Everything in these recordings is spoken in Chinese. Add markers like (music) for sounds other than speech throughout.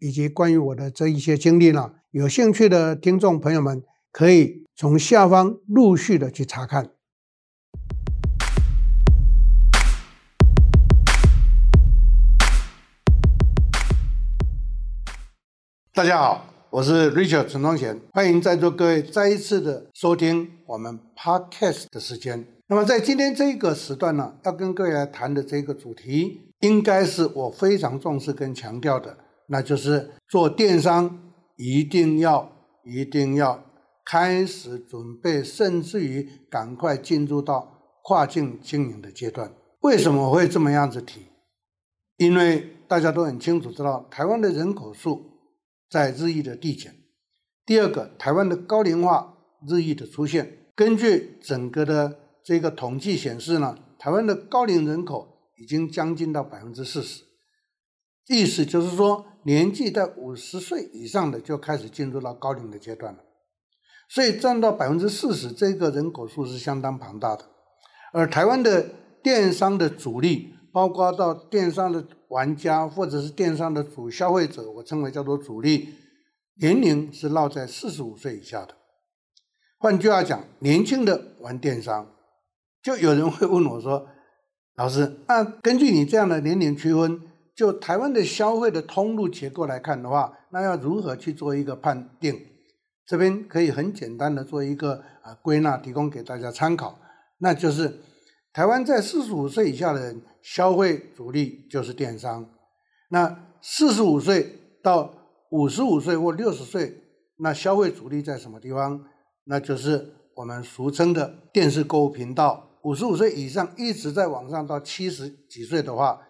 以及关于我的这一些经历呢，有兴趣的听众朋友们可以从下方陆续的去查看。大家好，我是 Richard 陈宗贤，欢迎在座各位再一次的收听我们 Podcast 的时间。那么在今天这个时段呢，要跟各位来谈的这个主题，应该是我非常重视跟强调的，那就是做电商一定要一定要开始准备，甚至于赶快进入到跨境经营的阶段。为什么会这么样子提？因为大家都很清楚知道，台湾的人口数在日益的递减。第二个，台湾的高龄化日益的出现。根据整个的这个统计显示呢，台湾的高龄人口已经将近到百分之四十，意思就是说，年纪在五十岁以上的就开始进入到高龄的阶段了，所以占到百分之四十，这个人口数是相当庞大的。而台湾的电商的主力，包括到电商的玩家或者是电商的主消费者，我称为叫做主力，年龄是落在四十五岁以下的。换句话讲，年轻的玩电商。就有人会问我说：“老师，那根据你这样的年龄区分，就台湾的消费的通路结构来看的话，那要如何去做一个判定？这边可以很简单的做一个啊归纳，提供给大家参考。那就是台湾在四十五岁以下的人消费主力就是电商，那四十五岁到五十五岁或六十岁，那消费主力在什么地方？那就是我们俗称的电视购物频道。”五十五岁以上一直在往上到七十几岁的话，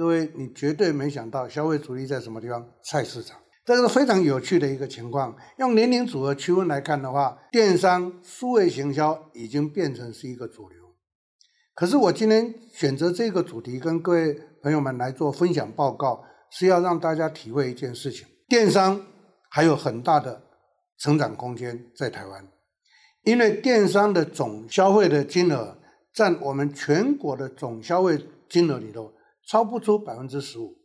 各位你绝对没想到消费主力在什么地方？菜市场，这个是非常有趣的一个情况。用年龄组合区分来看的话，电商数位行销已经变成是一个主流。可是我今天选择这个主题跟各位朋友们来做分享报告，是要让大家体会一件事情：电商还有很大的成长空间在台湾，因为电商的总消费的金额。占我们全国的总消费金额里头，超不出百分之十五，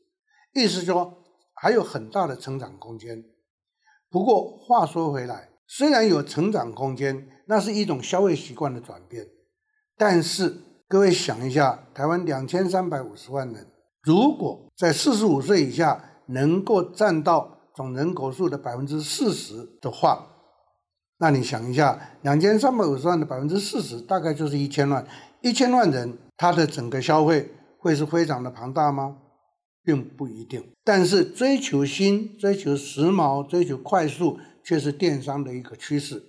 意思说还有很大的成长空间。不过话说回来，虽然有成长空间，那是一种消费习惯的转变。但是各位想一下，台湾两千三百五十万人，如果在四十五岁以下能够占到总人口数的百分之四十的话，那你想一下，两千三百五十万的百分之四十，大概就是一千万。一千万人，他的整个消费会是非常的庞大吗？并不一定。但是追求新、追求时髦、追求快速，却是电商的一个趋势。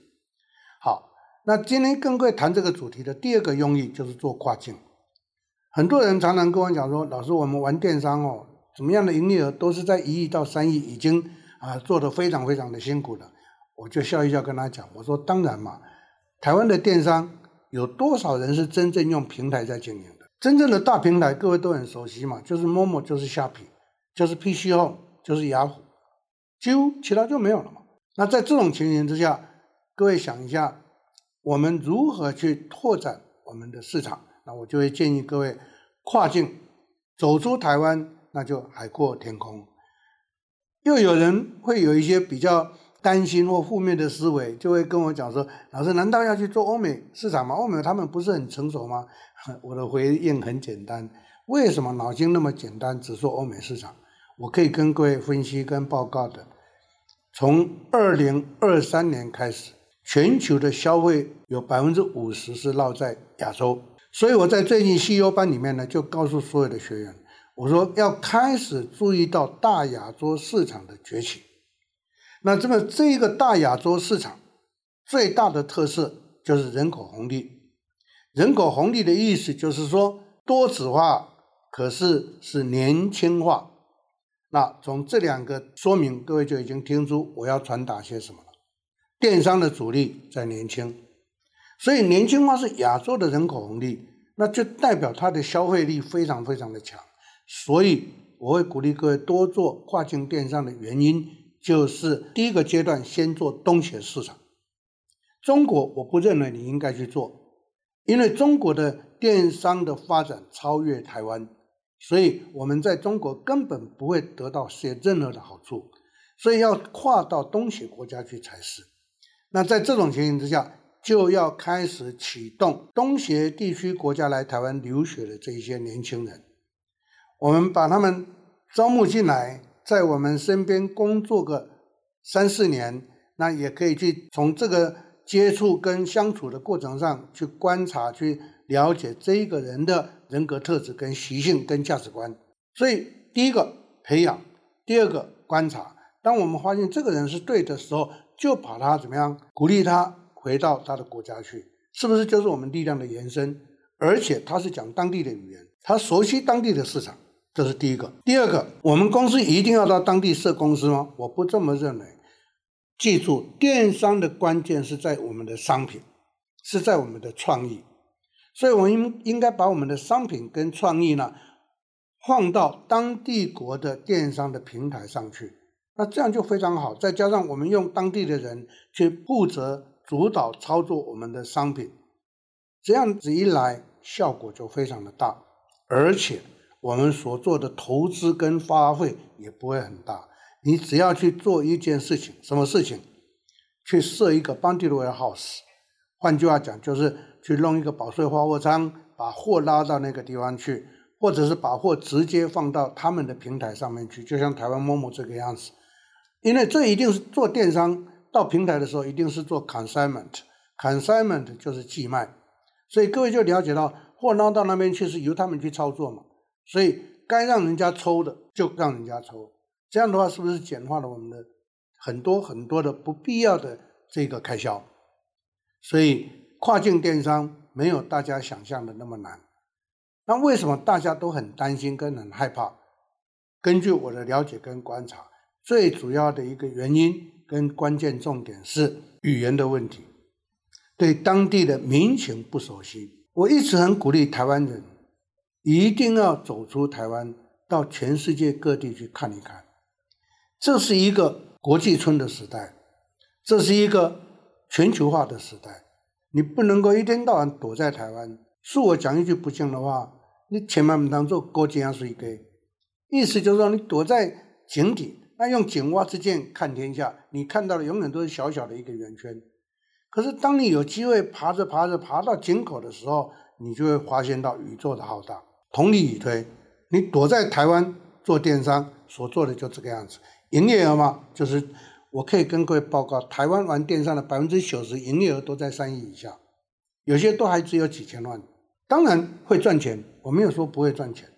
好，那今天跟各位谈这个主题的第二个用意，就是做跨境。很多人常常跟我讲说，老师，我们玩电商哦，怎么样的营业额都是在一亿到三亿，已经啊做得非常非常的辛苦了。我就笑一笑跟他讲，我说当然嘛，台湾的电商有多少人是真正用平台在经营？真正的大平台，各位都很熟悉嘛，就是 Momo，就是虾皮，就是 PCO，就是雅虎，几乎其他就没有了嘛。那在这种情形之下，各位想一下，我们如何去拓展我们的市场？那我就会建议各位跨境走出台湾，那就海阔天空。又有人会有一些比较。担心或负面的思维，就会跟我讲说：“老师，难道要去做欧美市场吗？欧美他们不是很成熟吗？” (laughs) 我的回应很简单：为什么脑筋那么简单，只做欧美市场？我可以跟各位分析跟报告的。从二零二三年开始，全球的消费有百分之五十是落在亚洲，所以我在最近 CEO 班里面呢，就告诉所有的学员，我说要开始注意到大亚洲市场的崛起。那这么这一个大亚洲市场最大的特色就是人口红利。人口红利的意思就是说多子化，可是是年轻化。那从这两个说明，各位就已经听出我要传达些什么了。电商的主力在年轻，所以年轻化是亚洲的人口红利，那就代表它的消费力非常非常的强。所以我会鼓励各位多做跨境电商的原因，就是第一个阶段先做东协市场。中国我不认为你应该去做，因为中国的电商的发展超越台湾。所以我们在中国根本不会得到些任何的好处，所以要跨到东协国家去才是。那在这种情形之下，就要开始启动东协地区国家来台湾留学的这一些年轻人，我们把他们招募进来，在我们身边工作个三四年，那也可以去从这个接触跟相处的过程上去观察去。了解这一个人的人格特质、跟习性、跟价值观，所以第一个培养，第二个观察。当我们发现这个人是对的时候，就把他怎么样鼓励他回到他的国家去，是不是就是我们力量的延伸？而且他是讲当地的语言，他熟悉当地的市场，这是第一个。第二个，我们公司一定要到当地设公司吗？我不这么认为。记住，电商的关键是在我们的商品，是在我们的创意。所以，我们应应该把我们的商品跟创意呢，放到当地国的电商的平台上去，那这样就非常好。再加上我们用当地的人去负责主导操作我们的商品，这样子一来，效果就非常的大，而且我们所做的投资跟花费也不会很大。你只要去做一件事情，什么事情？去设一个 bundle warehouse，换句话讲就是。去弄一个保税发货仓，把货拉到那个地方去，或者是把货直接放到他们的平台上面去，就像台湾 Momo 这个样子。因为这一定是做电商到平台的时候，一定是做 consignment，consignment 就是寄卖，所以各位就了解到货拉到那边去是由他们去操作嘛，所以该让人家抽的就让人家抽，这样的话是不是简化了我们的很多很多的不必要的这个开销？所以。跨境电商没有大家想象的那么难，那为什么大家都很担心跟很害怕？根据我的了解跟观察，最主要的一个原因跟关键重点是语言的问题，对当地的民情不熟悉。我一直很鼓励台湾人一定要走出台湾，到全世界各地去看一看。这是一个国际村的时代，这是一个全球化的时代。你不能够一天到晚躲在台湾。恕我讲一句不敬的话，你千万不当做过江水鸡。意思就是说，你躲在井底，那用井蛙之见看天下，你看到的永远都是小小的一个圆圈。可是当你有机会爬着爬着爬到井口的时候，你就会发现到宇宙的浩大。同理以推，你躲在台湾做电商，所做的就这个样子。营业额嘛，就是。我可以跟各位报告，台湾玩电商的百分之九十营业额都在三亿以下，有些都还只有几千万。当然会赚钱，我没有说不会赚钱。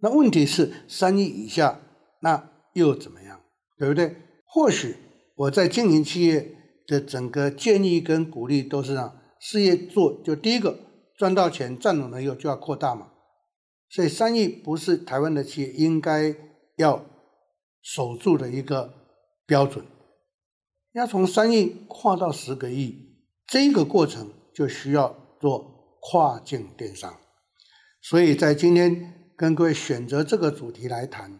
那问题是三亿以下，那又怎么样？对不对？或许我在经营企业的整个建议跟鼓励都是让事业做，就第一个赚到钱站稳了以后就要扩大嘛。所以三亿不是台湾的企业应该要守住的一个标准。要从三亿跨到十个亿，这个过程就需要做跨境电商。所以在今天跟各位选择这个主题来谈，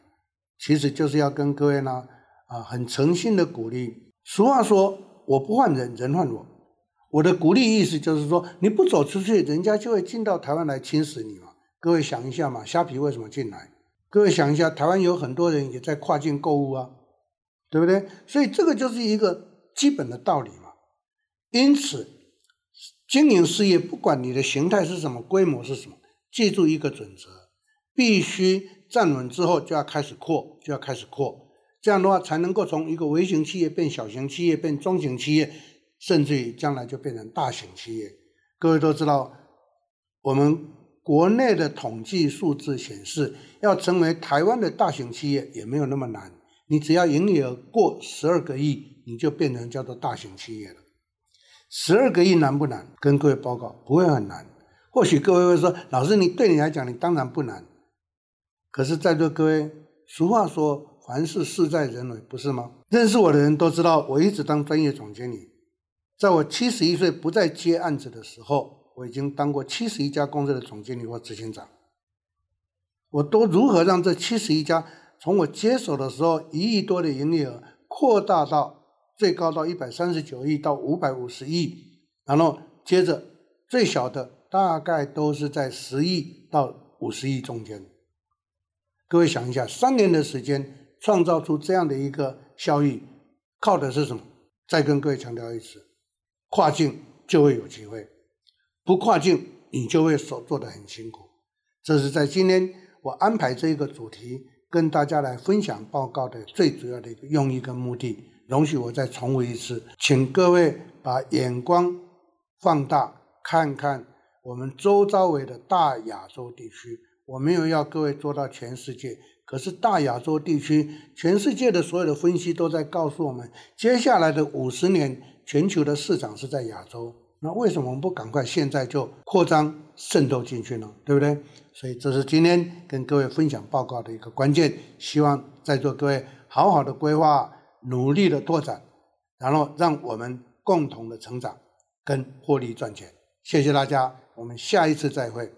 其实就是要跟各位呢啊很诚心的鼓励。俗话说，我不换人，人换我。我的鼓励意思就是说，你不走出去，人家就会进到台湾来侵蚀你嘛。各位想一下嘛，虾皮为什么进来？各位想一下，台湾有很多人也在跨境购物啊。对不对？所以这个就是一个基本的道理嘛。因此，经营事业，不管你的形态是什么，规模是什么，记住一个准则：必须站稳之后就要开始扩，就要开始扩。这样的话，才能够从一个微型企业变小型企业，变中型企业，甚至于将来就变成大型企业。各位都知道，我们国内的统计数字显示，要成为台湾的大型企业也没有那么难。你只要营业额过十二个亿，你就变成叫做大型企业了。十二个亿难不难？跟各位报告，不会很难。或许各位会说，老师，你对你来讲，你当然不难。可是，在座各位，俗话说，凡事事在人为，不是吗？认识我的人都知道，我一直当专业总经理。在我七十一岁不再接案子的时候，我已经当过七十一家公司的总经理或执行长。我都如何让这七十一家从我接手的时候一亿多的营业额扩大到最高到一百三十九亿到五百五十亿，然后接着最小的大概都是在十亿到五十亿中间。各位想一下，三年的时间创造出这样的一个效益，靠的是什么？再跟各位强调一次，跨境就会有机会，不跨境你就会手做的很辛苦。这是在今天我安排这一个主题跟大家来分享报告的最主要的一个用意跟目的。容许我再重复一次，请各位把眼光放大，看看我们周遭围的大亚洲地区。我没有要各位做到全世界，可是大亚洲地区，全世界的所有的分析都在告诉我们，接下来的五十年，全球的市场是在亚洲。那为什么我们不赶快现在就扩张渗透进去呢？对不对？所以这是今天跟各位分享报告的一个关键。希望在座各位好好的规划，努力的拓展，然后让我们共同的成长跟获利赚钱。谢谢大家，我们下一次再会。